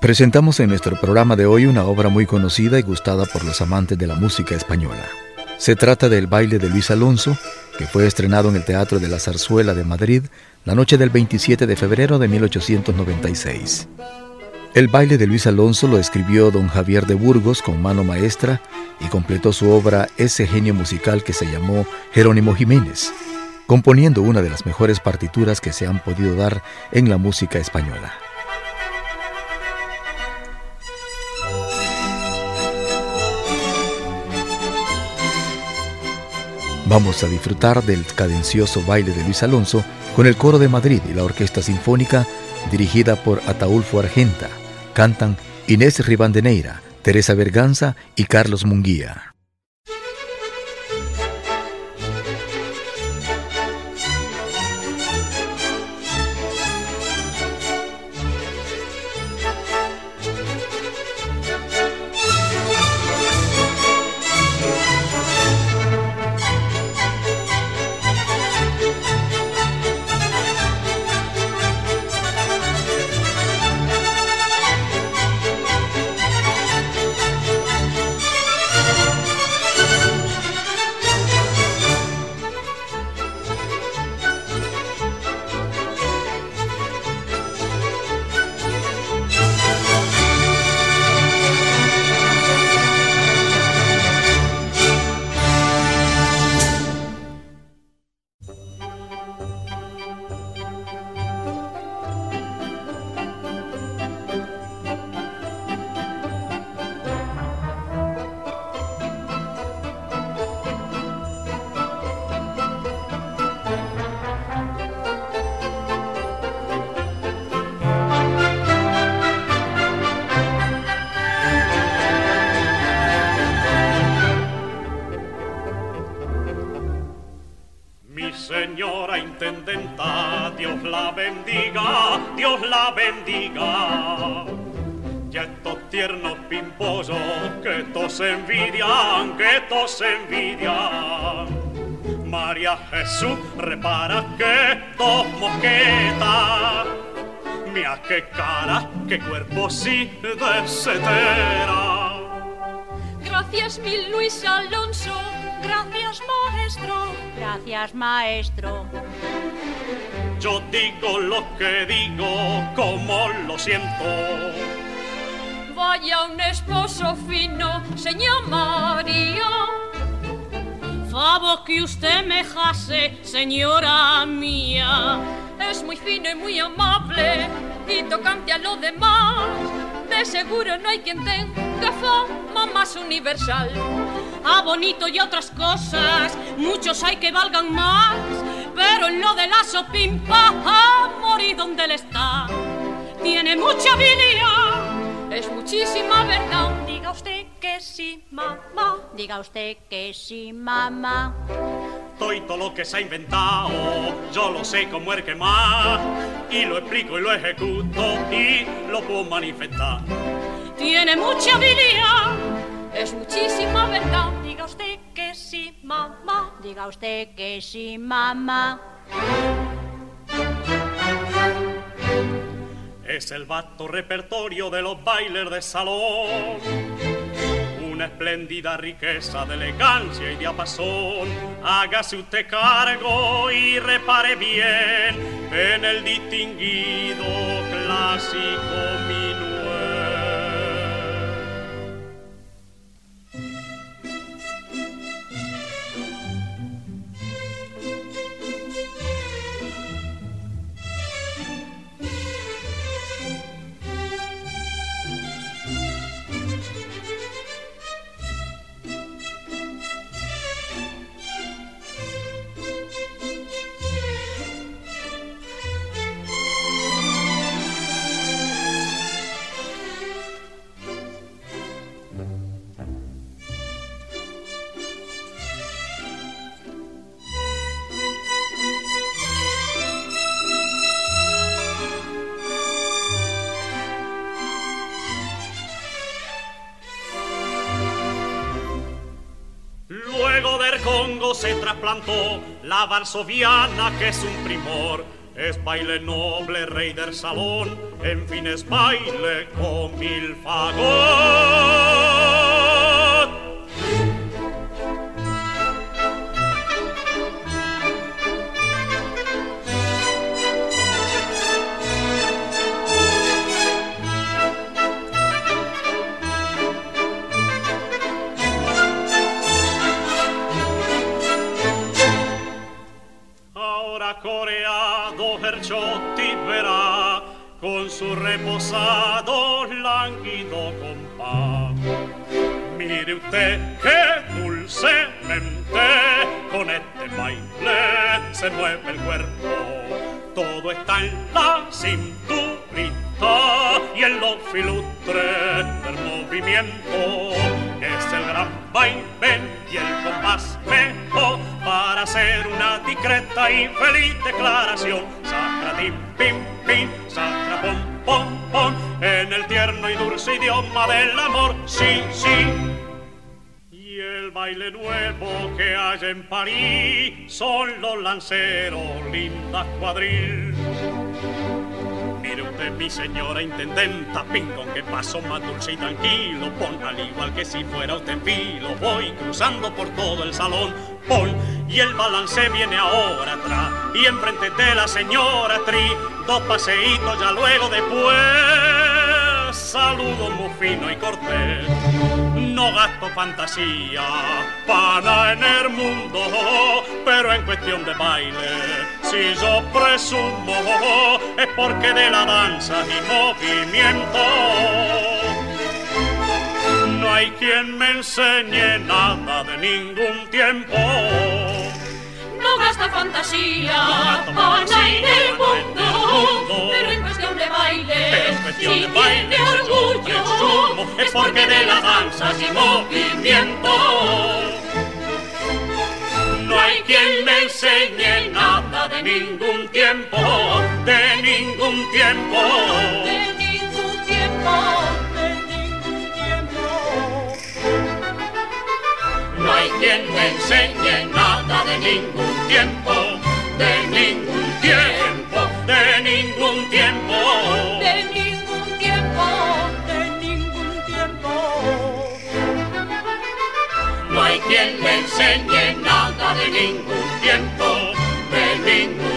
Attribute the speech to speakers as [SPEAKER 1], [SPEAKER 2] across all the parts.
[SPEAKER 1] Presentamos en nuestro programa de hoy una obra muy conocida y gustada por los amantes de la música española. Se trata del baile de Luis Alonso, que fue estrenado en el Teatro de la Zarzuela de Madrid la noche del 27 de febrero de 1896. El baile de Luis Alonso lo escribió don Javier de Burgos con mano maestra y completó su obra ese genio musical que se llamó Jerónimo Jiménez, componiendo una de las mejores partituras que se han podido dar en la música española. Vamos a disfrutar del cadencioso baile de Luis Alonso con el coro de Madrid y la Orquesta Sinfónica dirigida por Ataulfo Argenta. Cantan Inés Ribandeneira, Teresa Berganza y Carlos Munguía.
[SPEAKER 2] Envidian, que todos envidian. María Jesús, repara que dos mosquetas. Mira qué cara, qué cuerpo sí desetera.
[SPEAKER 3] Gracias mil Luis Alonso, gracias maestro,
[SPEAKER 4] gracias maestro.
[SPEAKER 2] Yo digo lo que digo, como lo siento
[SPEAKER 3] vaya un esposo fino, señor María.
[SPEAKER 4] Favor que usted me jase, señora mía.
[SPEAKER 3] Es muy fino y muy amable y tocante a lo demás. De seguro no hay quien tenga fama más universal.
[SPEAKER 4] A bonito y otras cosas, muchos hay que valgan más. Pero en lo de la sopimpa, a morir donde él está. Tiene mucha habilidad
[SPEAKER 3] es muchísima verdad.
[SPEAKER 4] Diga usted que sí, mamá. Diga usted que sí, mamá.
[SPEAKER 2] Todo lo que se ha inventado, yo lo sé como el que más. Y lo explico y lo ejecuto y lo puedo manifestar.
[SPEAKER 4] Tiene mucha habilidad.
[SPEAKER 3] Es muchísima verdad.
[SPEAKER 4] Diga usted que sí, mamá. Diga usted que sí, mamá.
[SPEAKER 2] es el vasto repertorio de los bailes de salón. Una espléndida riqueza de elegancia y diapasón. Hágase usted cargo y repare bien en el distinguido clásico se la varsoviana que es un primor. Es baile noble, rey del salón, en fin es baile con mil fagot. Feliz declaración. Sacratim, pim, pim, sacra, pom, pom, pom, en el tierno y dulce idioma del amor, sí, sí. Y el baile nuevo que hay en París son los lanceros, lindas cuadril Mire usted, mi señora intendenta, pin con que paso más dulce y tranquilo. Pon al igual que si fuera usted filo. Voy cruzando por todo el salón. Pon y el balance viene ahora atrás. Y enfrente de la señora Tri, dos paseitos ya luego después. Saludo muy fino y cortés no gasto fantasía para en el mundo, pero en cuestión de baile, si yo presumo, es porque de la danza y movimiento no hay quien me enseñe nada de ningún tiempo.
[SPEAKER 4] No gasta fantasía, para en el mundo, pero en cuestión de baile, si tiene orgullo, es porque de la danza y movimiento. No hay quien me enseñe nada de ningún tiempo, de ningún tiempo, de ningún tiempo, hay quien me enseñe nada de ningún tiempo, de ningún tiempo, de ningún tiempo, de ningún tiempo, de ningún tiempo. No hay quien me enseñe nada de ningún tiempo, de ningún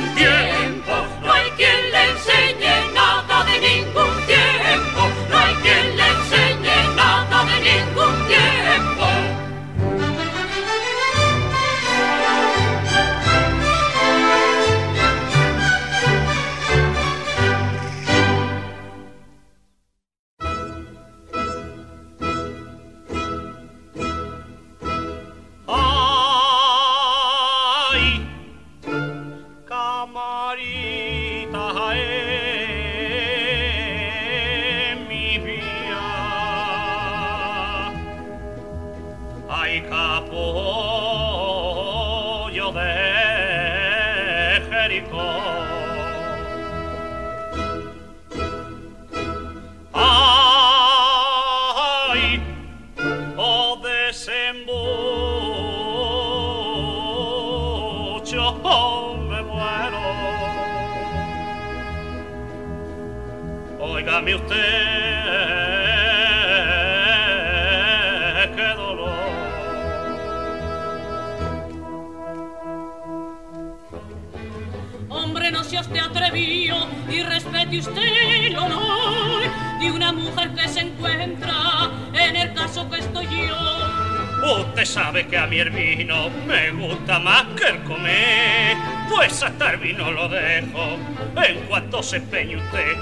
[SPEAKER 2] gusta más que el comer, pues hasta el vino lo dejo en cuanto se empeñe usted.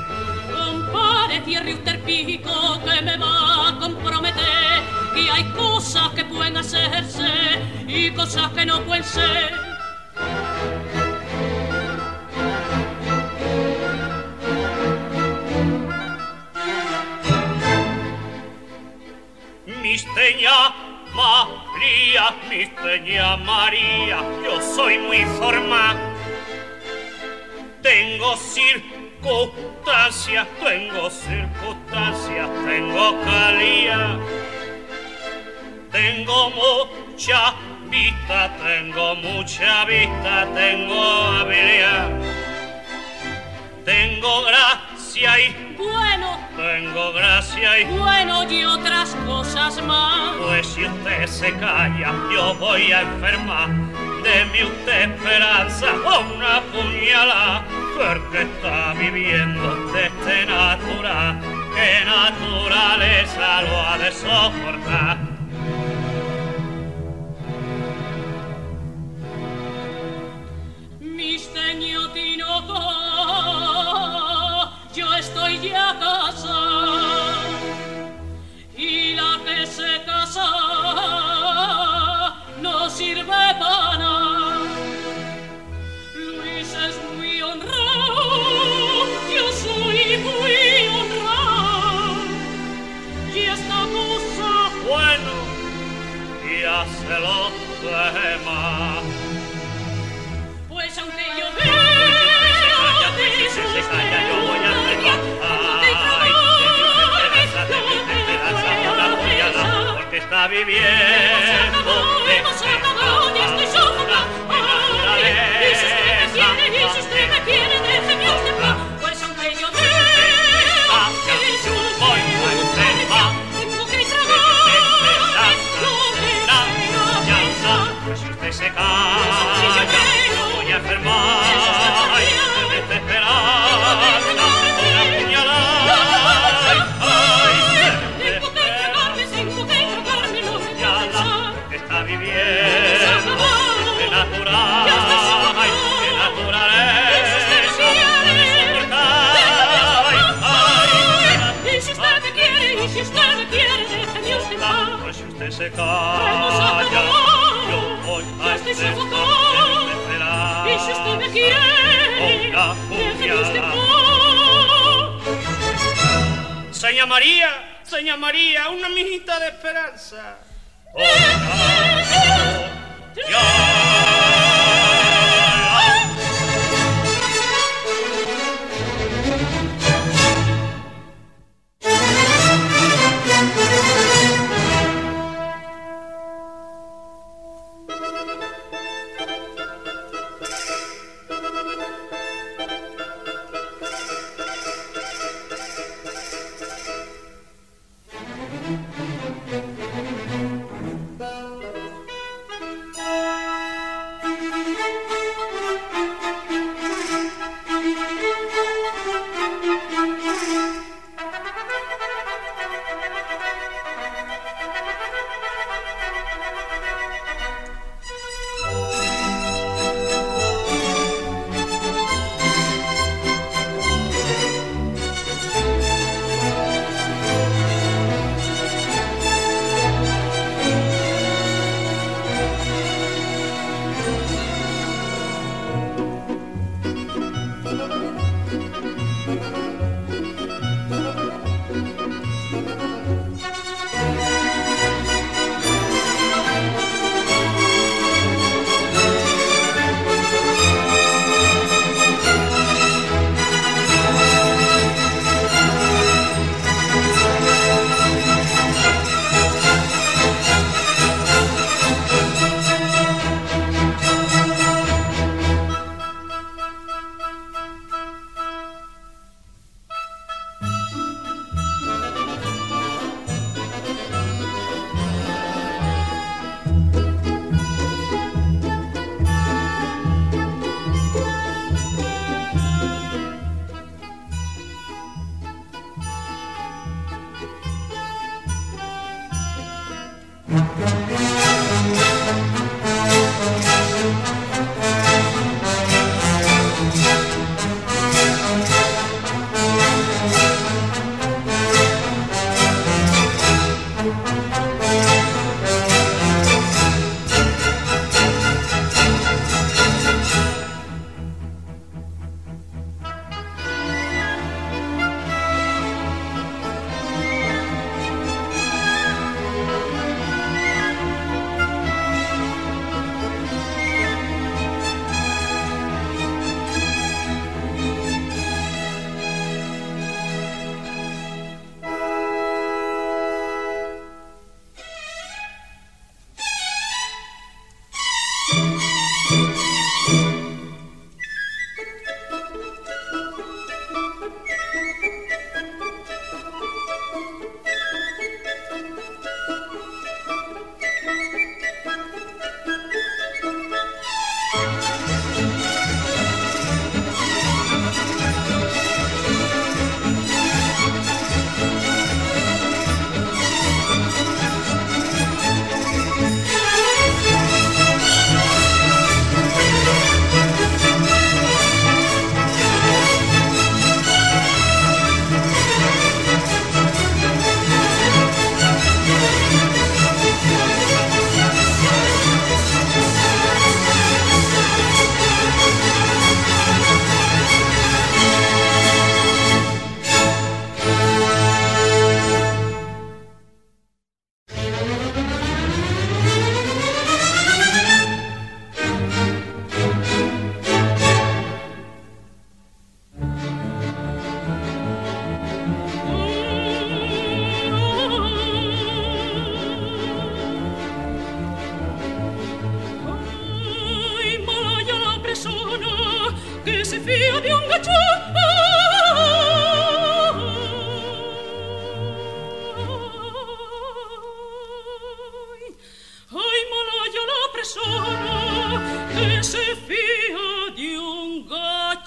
[SPEAKER 4] Compare, cierre usted el pico que me va a comprometer, que hay cosas que pueden hacerse y cosas que no pueden ser.
[SPEAKER 2] Misteña María, misteña María, yo soy muy formal. Tengo circunstancias, tengo circunstancias, tengo calía. Tengo mucha vista, tengo mucha vista, tengo habilidad. Tengo gracia y
[SPEAKER 4] bueno,
[SPEAKER 2] tengo gracia y
[SPEAKER 4] bueno y otras cosas más.
[SPEAKER 2] Pues si usted se calla, yo voy a enfermar. Deme usted esperanza o una puñalada, porque está viviendo de este natural, que naturaleza lo ha de soportar.
[SPEAKER 4] Mis Tinoco ya casada y la que se casa no sirve para nada. Luis es muy honrado, yo soy muy honrado y esta cosa
[SPEAKER 2] bueno y hace lo demás.
[SPEAKER 4] Pues aunque yo vea
[SPEAKER 2] se yo voy a porque está viviendo.
[SPEAKER 4] Hemos acabado, ya estoy sofocando y si usted me quiere, y si usted me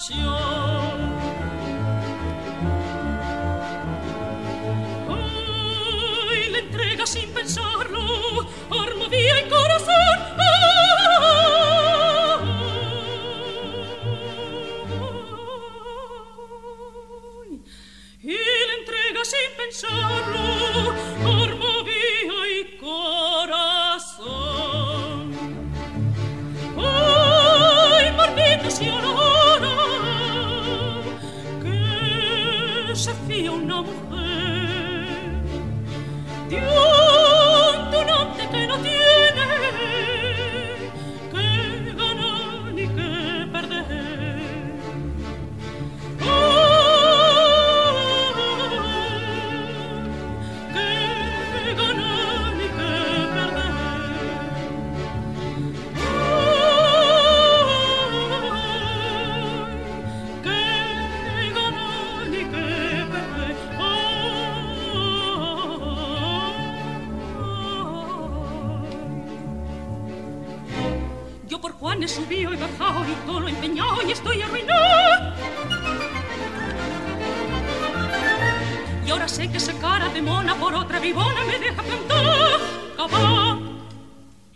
[SPEAKER 5] 雄 He subido y bajado y todo lo he empeñado y estoy arruinado. Y ahora sé que esa cara de mona por otra vivona me deja plantar. Cabá.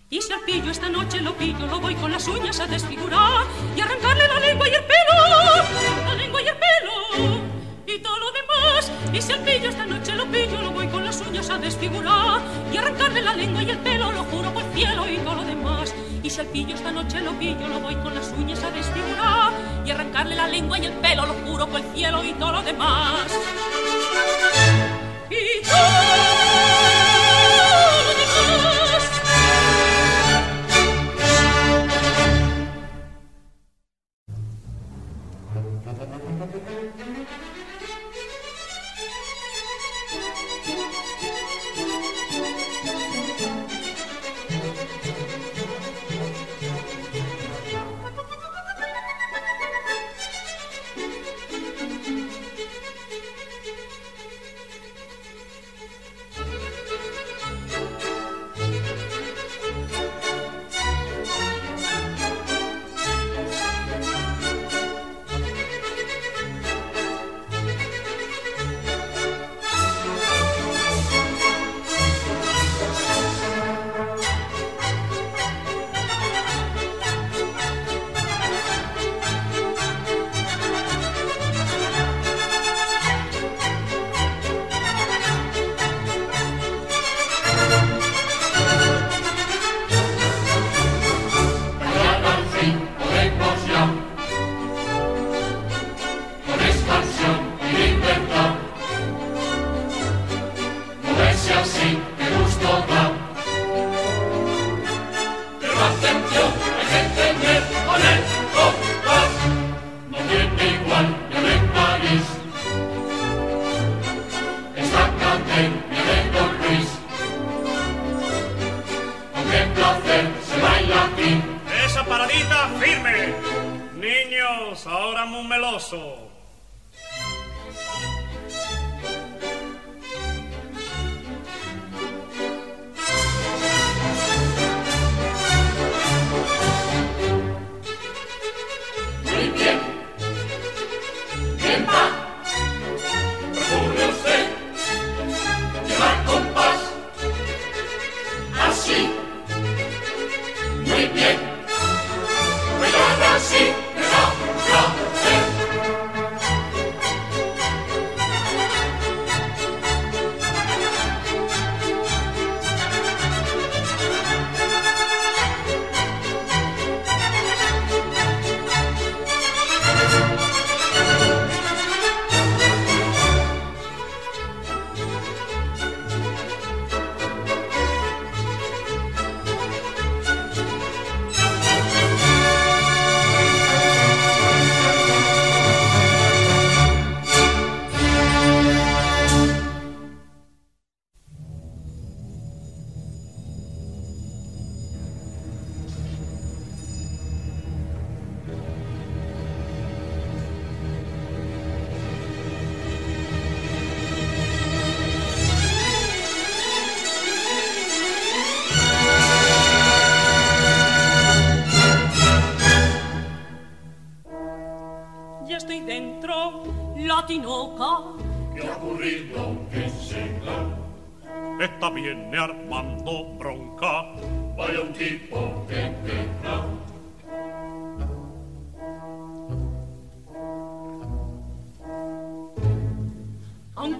[SPEAKER 5] Y si al pillo esta noche lo pillo, lo voy con las uñas a desfigurar y arrancarle la lengua y el pelo. La lengua y el pelo. Y todo lo demás. Y si al pillo esta noche lo pillo, lo voy con las uñas a desfigurar y arrancarle la lengua y el pelo, lo juro por cielo y todo lo demás. Pillo esta noche lo pillo, lo voy con las uñas a desfigurar y arrancarle la lengua y el pelo, lo juro por el cielo y todo lo demás. Y todo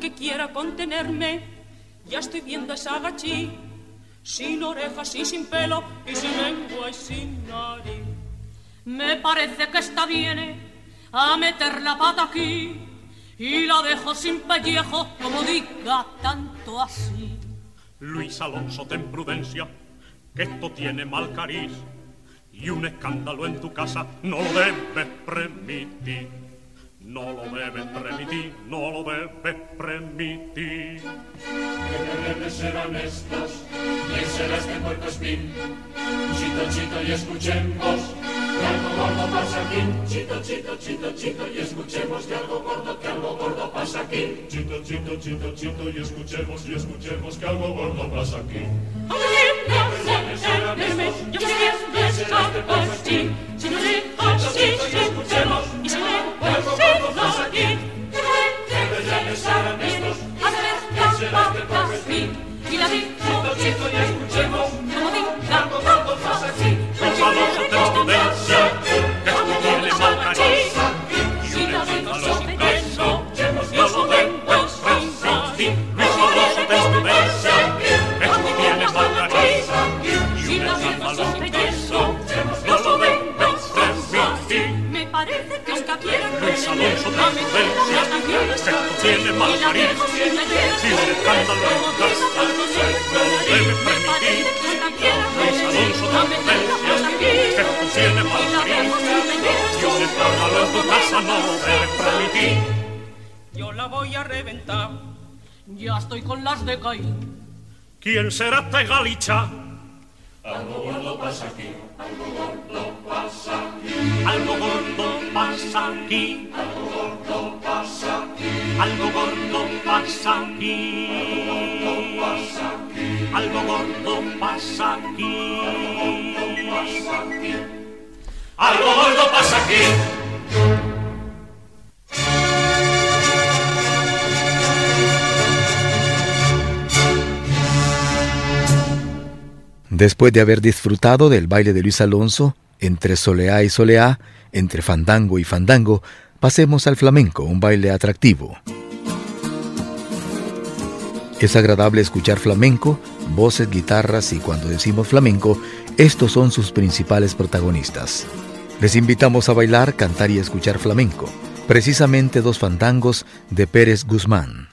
[SPEAKER 4] aunque quiera contenerme, ya estoy viendo esa gachí, sin orejas y sin pelo, y sin lengua y sin nariz. Me parece que está bien a meter la pata aquí y la dejo sin pellejo, como diga tanto así.
[SPEAKER 2] Luis Alonso, ten prudencia, que esto tiene mal cariz y un escándalo en tu casa no lo debes permitir. No lo debes permitir, no lo debes permitir.
[SPEAKER 5] Que debes ser honestos, y será este puerco espín. Chito, chito, y escuchemos que algo gordo pasa aquí. Chito, chito, chito, chito, y escuchemos que algo gordo, que algo gordo pasa aquí. Chito, chito, chito, chito, y escuchemos, y escuchemos que algo gordo pasa aquí.
[SPEAKER 4] Yo quería estar así, si no le así, escuchemos
[SPEAKER 2] ¿Quién será este galicha?
[SPEAKER 5] Algo gordo pasa aquí, algo gordo pasa aquí.
[SPEAKER 2] Algo gordo pasa aquí,
[SPEAKER 5] Algo gordo pasa aquí,
[SPEAKER 2] algo gordo pasa aquí,
[SPEAKER 5] pasa aquí,
[SPEAKER 2] algo gordo pasa aquí.
[SPEAKER 5] pasa aquí.
[SPEAKER 2] Algo gordo pasa aquí.
[SPEAKER 1] Después de haber disfrutado del baile de Luis Alonso, entre soleá y soleá, entre fandango y fandango, pasemos al flamenco, un baile atractivo. Es agradable escuchar flamenco, voces, guitarras y cuando decimos flamenco, estos son sus principales protagonistas. Les invitamos a bailar, cantar y escuchar flamenco, precisamente dos fandangos de Pérez Guzmán.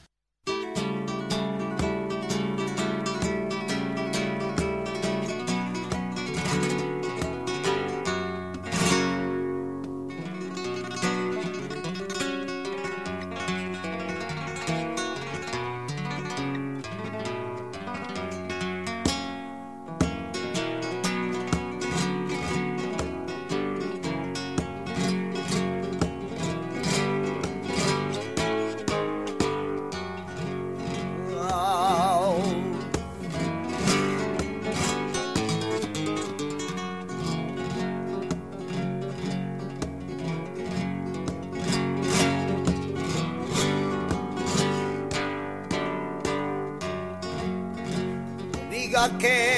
[SPEAKER 6] Que,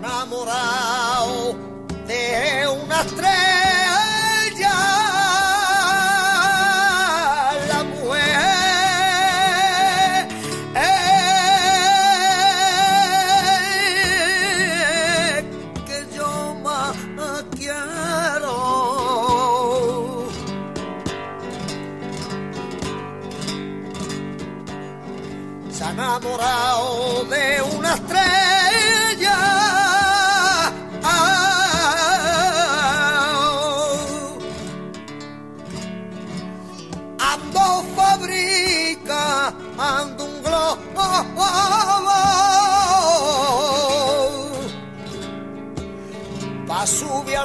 [SPEAKER 7] na moral de uma estrela.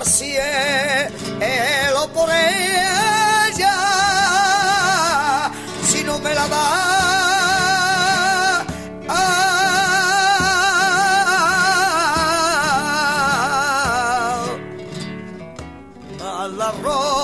[SPEAKER 7] Al cielo por ella, si no me la da. a la robo.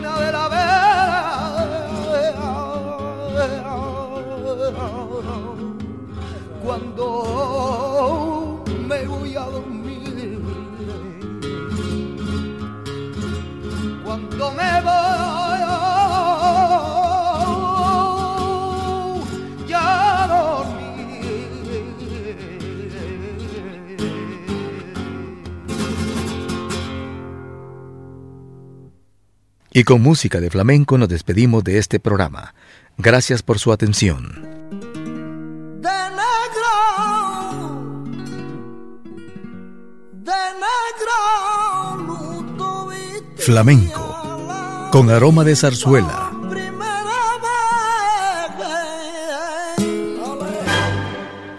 [SPEAKER 7] Campana de la
[SPEAKER 1] Y con música de flamenco nos despedimos de este programa. Gracias por su atención.
[SPEAKER 7] de negro, de negro, luto viste
[SPEAKER 1] Flamenco, con aroma de zarzuela.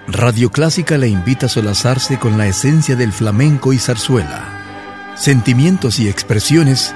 [SPEAKER 1] Radio Clásica le invita a solazarse con la esencia del flamenco y zarzuela. Sentimientos y expresiones